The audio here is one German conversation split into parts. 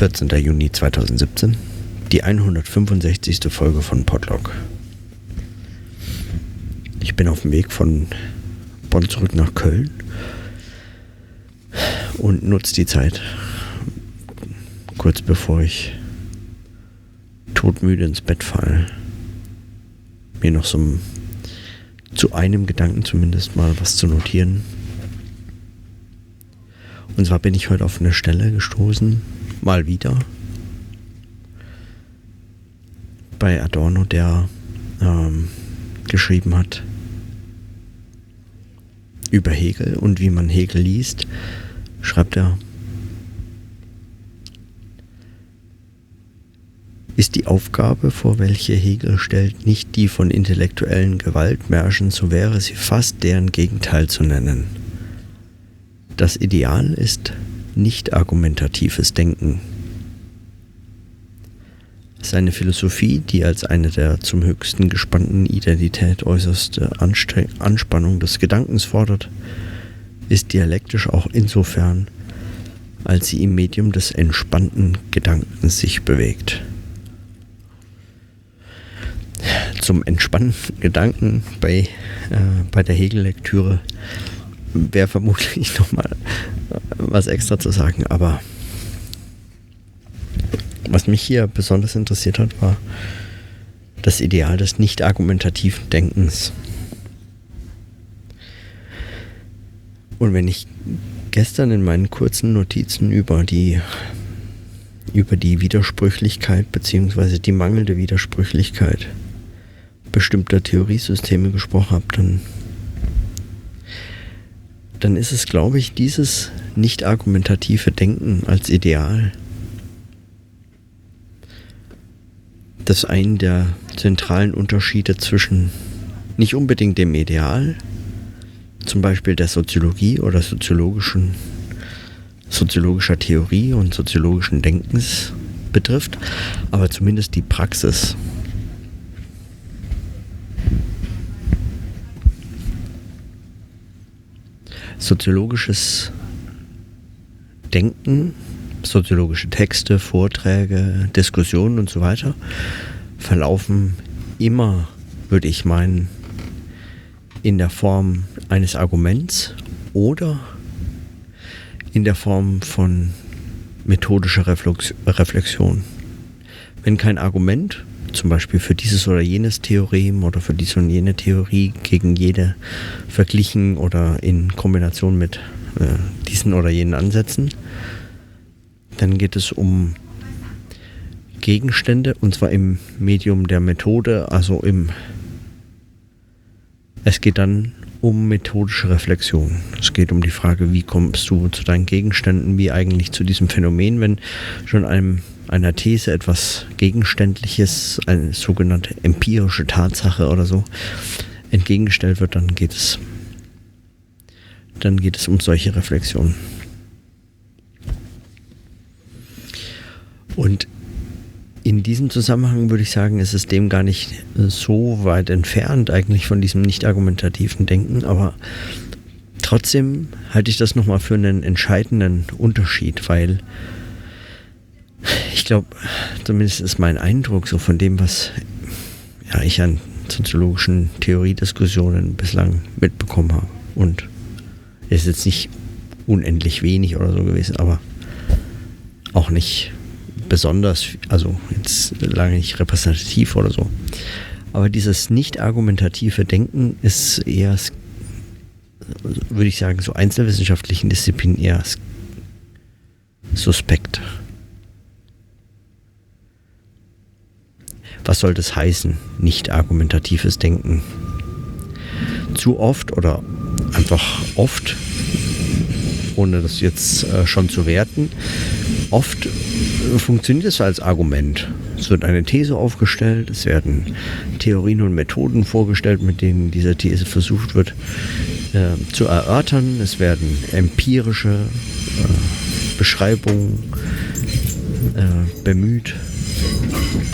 14. Juni 2017, die 165. Folge von Podlog. Ich bin auf dem Weg von Bonn zurück nach Köln und nutze die Zeit, kurz bevor ich todmüde ins Bett falle, mir noch so zu einem Gedanken zumindest mal was zu notieren. Und zwar bin ich heute auf eine Stelle gestoßen, mal wieder, bei Adorno, der ähm, geschrieben hat über Hegel und wie man Hegel liest, schreibt er, ist die Aufgabe, vor welche Hegel stellt, nicht die von intellektuellen Gewaltmärschen, so wäre sie fast deren Gegenteil zu nennen. Das Ideal ist nicht argumentatives Denken. Seine Philosophie, die als eine der zum höchsten gespannten Identität äußerste Anstre Anspannung des Gedankens fordert, ist dialektisch auch insofern, als sie im Medium des entspannten Gedankens sich bewegt. Zum entspannten Gedanken bei, äh, bei der Hegel-Lektüre wäre vermutlich nochmal was extra zu sagen, aber was mich hier besonders interessiert hat, war das Ideal des nicht argumentativen Denkens. Und wenn ich gestern in meinen kurzen Notizen über die über die Widersprüchlichkeit bzw. die mangelnde Widersprüchlichkeit bestimmter Theoriesysteme gesprochen habe, dann dann ist es, glaube ich, dieses nicht argumentative Denken als Ideal, das einen der zentralen Unterschiede zwischen nicht unbedingt dem Ideal, zum Beispiel der Soziologie oder soziologischen, soziologischer Theorie und soziologischen Denkens betrifft, aber zumindest die Praxis soziologisches Denken, soziologische Texte, Vorträge, Diskussionen und so weiter verlaufen immer, würde ich meinen, in der Form eines Arguments oder in der Form von methodischer Reflexion. Wenn kein Argument zum Beispiel für dieses oder jenes Theorem oder für diese und jene Theorie gegen jede verglichen oder in Kombination mit äh, diesen oder jenen Ansätzen. Dann geht es um Gegenstände und zwar im Medium der Methode, also im es geht dann um methodische Reflexion. Es geht um die Frage, wie kommst du zu deinen Gegenständen, wie eigentlich zu diesem Phänomen, wenn schon einem einer These etwas Gegenständliches, eine sogenannte empirische Tatsache oder so, entgegengestellt wird, dann geht es, dann geht es um solche Reflexionen. Und in diesem Zusammenhang würde ich sagen, ist es dem gar nicht so weit entfernt eigentlich von diesem nicht argumentativen Denken, aber trotzdem halte ich das nochmal für einen entscheidenden Unterschied, weil ich glaube, zumindest ist mein Eindruck so von dem, was ja, ich an soziologischen Theoriediskussionen bislang mitbekommen habe. Und ist jetzt nicht unendlich wenig oder so gewesen, aber auch nicht besonders, also jetzt lange nicht repräsentativ oder so. Aber dieses nicht argumentative Denken ist eher, würde ich sagen, so einzelwissenschaftlichen Disziplinen eher suspekt. Was soll das heißen? Nicht argumentatives Denken. Zu oft oder einfach oft, ohne das jetzt äh, schon zu werten, oft äh, funktioniert es als Argument. Es wird eine These aufgestellt, es werden Theorien und Methoden vorgestellt, mit denen diese These versucht wird äh, zu erörtern. Es werden empirische äh, Beschreibungen äh, bemüht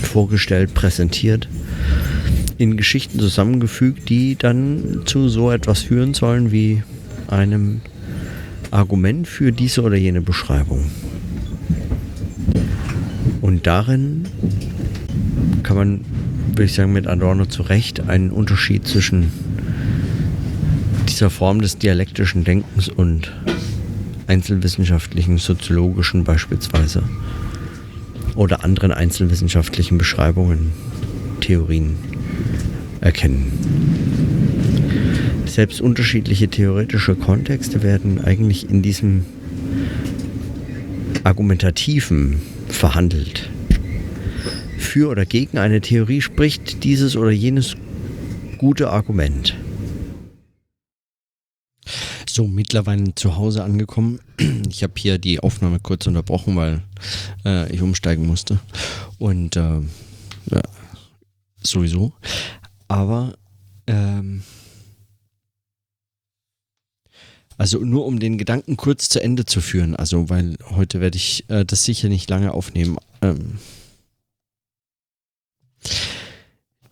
vorgestellt, präsentiert, in Geschichten zusammengefügt, die dann zu so etwas führen sollen wie einem Argument für diese oder jene Beschreibung. Und darin kann man, würde ich sagen, mit Adorno zu Recht einen Unterschied zwischen dieser Form des dialektischen Denkens und einzelwissenschaftlichen, soziologischen beispielsweise oder anderen einzelwissenschaftlichen Beschreibungen, Theorien erkennen. Selbst unterschiedliche theoretische Kontexte werden eigentlich in diesem argumentativen verhandelt. Für oder gegen eine Theorie spricht dieses oder jenes gute Argument. So, mittlerweile zu Hause angekommen. Ich habe hier die Aufnahme kurz unterbrochen, weil äh, ich umsteigen musste. Und äh, ja, sowieso. Aber ähm, also nur um den Gedanken kurz zu Ende zu führen, also weil heute werde ich äh, das sicher nicht lange aufnehmen. Ähm,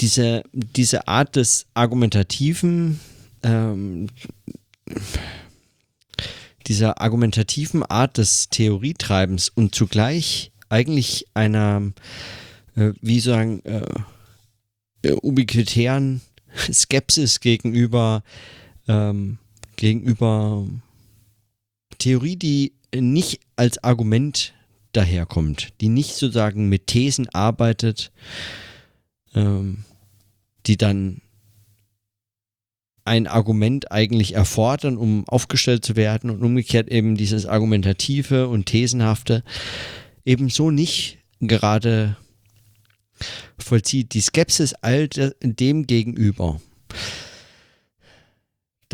diese, diese Art des argumentativen, ähm, dieser argumentativen Art des Theorietreibens und zugleich eigentlich einer, äh, wie sagen, äh, ubiquitären Skepsis gegenüber ähm, gegenüber Theorie, die nicht als Argument daherkommt, die nicht sozusagen mit Thesen arbeitet, ähm, die dann ein Argument eigentlich erfordern, um aufgestellt zu werden und umgekehrt eben dieses Argumentative und Thesenhafte ebenso nicht gerade vollzieht. Die Skepsis all dem gegenüber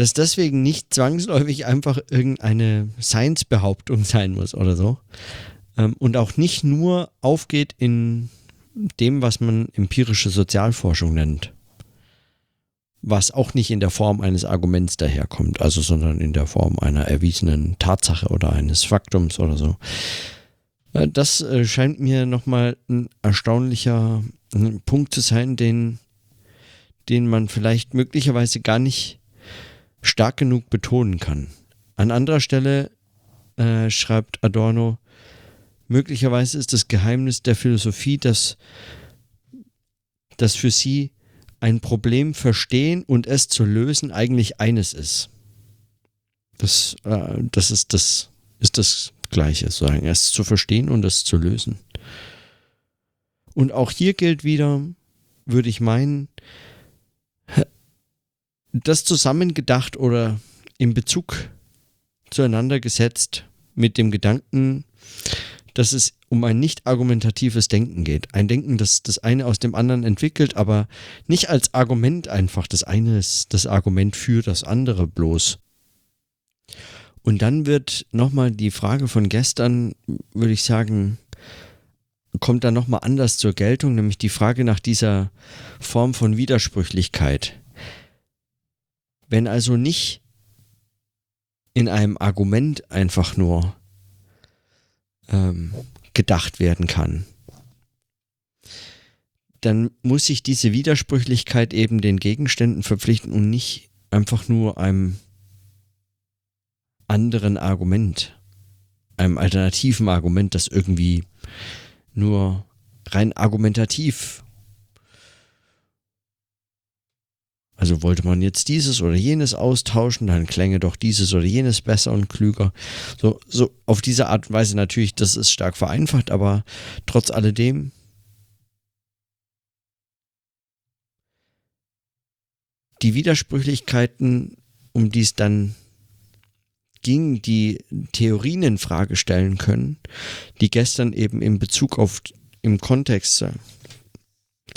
dass deswegen nicht zwangsläufig einfach irgendeine Science-Behauptung sein muss oder so. Ähm, und auch nicht nur aufgeht in dem, was man empirische Sozialforschung nennt. Was auch nicht in der Form eines Arguments daherkommt, also sondern in der Form einer erwiesenen Tatsache oder eines Faktums oder so. Das äh, scheint mir nochmal ein erstaunlicher Punkt zu sein, den, den man vielleicht möglicherweise gar nicht stark genug betonen kann. An anderer Stelle äh, schreibt Adorno, möglicherweise ist das Geheimnis der Philosophie, dass, dass für sie ein Problem verstehen und es zu lösen eigentlich eines ist. Das, äh, das ist das ist das Gleiche, sagen, es zu verstehen und es zu lösen. Und auch hier gilt wieder, würde ich meinen, das zusammengedacht oder in Bezug zueinander gesetzt mit dem Gedanken, dass es um ein nicht argumentatives Denken geht. Ein Denken, das das eine aus dem anderen entwickelt, aber nicht als Argument einfach. Das eine ist das Argument für das andere bloß. Und dann wird nochmal die Frage von gestern, würde ich sagen, kommt dann nochmal anders zur Geltung, nämlich die Frage nach dieser Form von Widersprüchlichkeit. Wenn also nicht in einem Argument einfach nur ähm, gedacht werden kann, dann muss sich diese Widersprüchlichkeit eben den Gegenständen verpflichten und nicht einfach nur einem anderen Argument, einem alternativen Argument, das irgendwie nur rein argumentativ Also wollte man jetzt dieses oder jenes austauschen, dann klänge doch dieses oder jenes besser und klüger. So, so auf diese Art und Weise natürlich, das ist stark vereinfacht, aber trotz alledem die Widersprüchlichkeiten, um die es dann ging, die Theorien in Frage stellen können, die gestern eben in Bezug auf im Kontext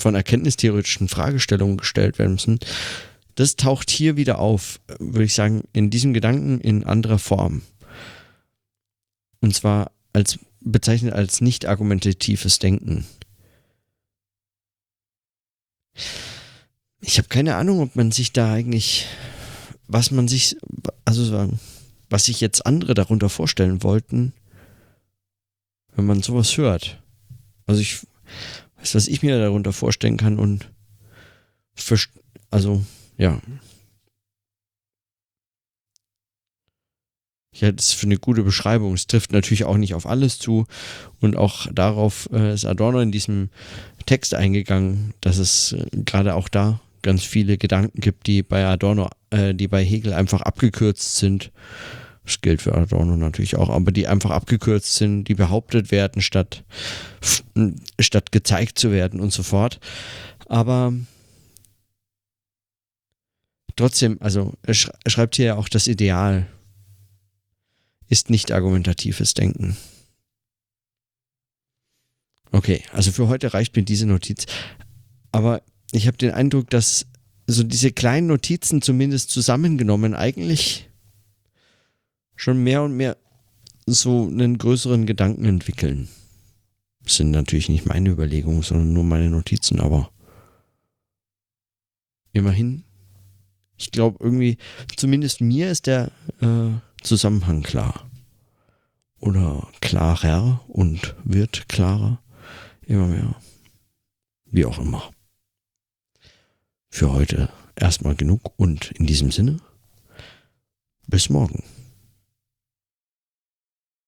von erkenntnistheoretischen Fragestellungen gestellt werden müssen, das taucht hier wieder auf, würde ich sagen, in diesem Gedanken in anderer Form. Und zwar als bezeichnet als nicht argumentatives Denken. Ich habe keine Ahnung, ob man sich da eigentlich, was man sich, also was sich jetzt andere darunter vorstellen wollten, wenn man sowas hört. Also ich Weißt was ich mir darunter vorstellen kann und also, ja. Ich halte es für eine gute Beschreibung. Es trifft natürlich auch nicht auf alles zu. Und auch darauf äh, ist Adorno in diesem Text eingegangen, dass es äh, gerade auch da ganz viele Gedanken gibt, die bei Adorno, äh, die bei Hegel einfach abgekürzt sind. Das gilt für Adorno natürlich auch, aber die einfach abgekürzt sind, die behauptet werden, statt, statt gezeigt zu werden und so fort. Aber trotzdem, also er schreibt hier ja auch das Ideal ist nicht argumentatives Denken. Okay, also für heute reicht mir diese Notiz. Aber ich habe den Eindruck, dass so diese kleinen Notizen zumindest zusammengenommen eigentlich schon mehr und mehr so einen größeren Gedanken entwickeln. Das sind natürlich nicht meine Überlegungen, sondern nur meine Notizen, aber immerhin. Ich glaube irgendwie, zumindest mir ist der äh, Zusammenhang klar. Oder klarer und wird klarer. Immer mehr. Wie auch immer. Für heute erstmal genug und in diesem Sinne, bis morgen.